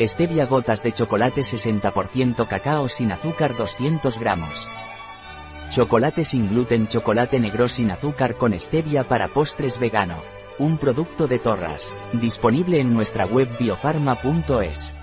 Stevia gotas de chocolate 60% cacao sin azúcar 200 gramos. Chocolate sin gluten chocolate negro sin azúcar con stevia para postres vegano. Un producto de Torras. Disponible en nuestra web biofarma.es.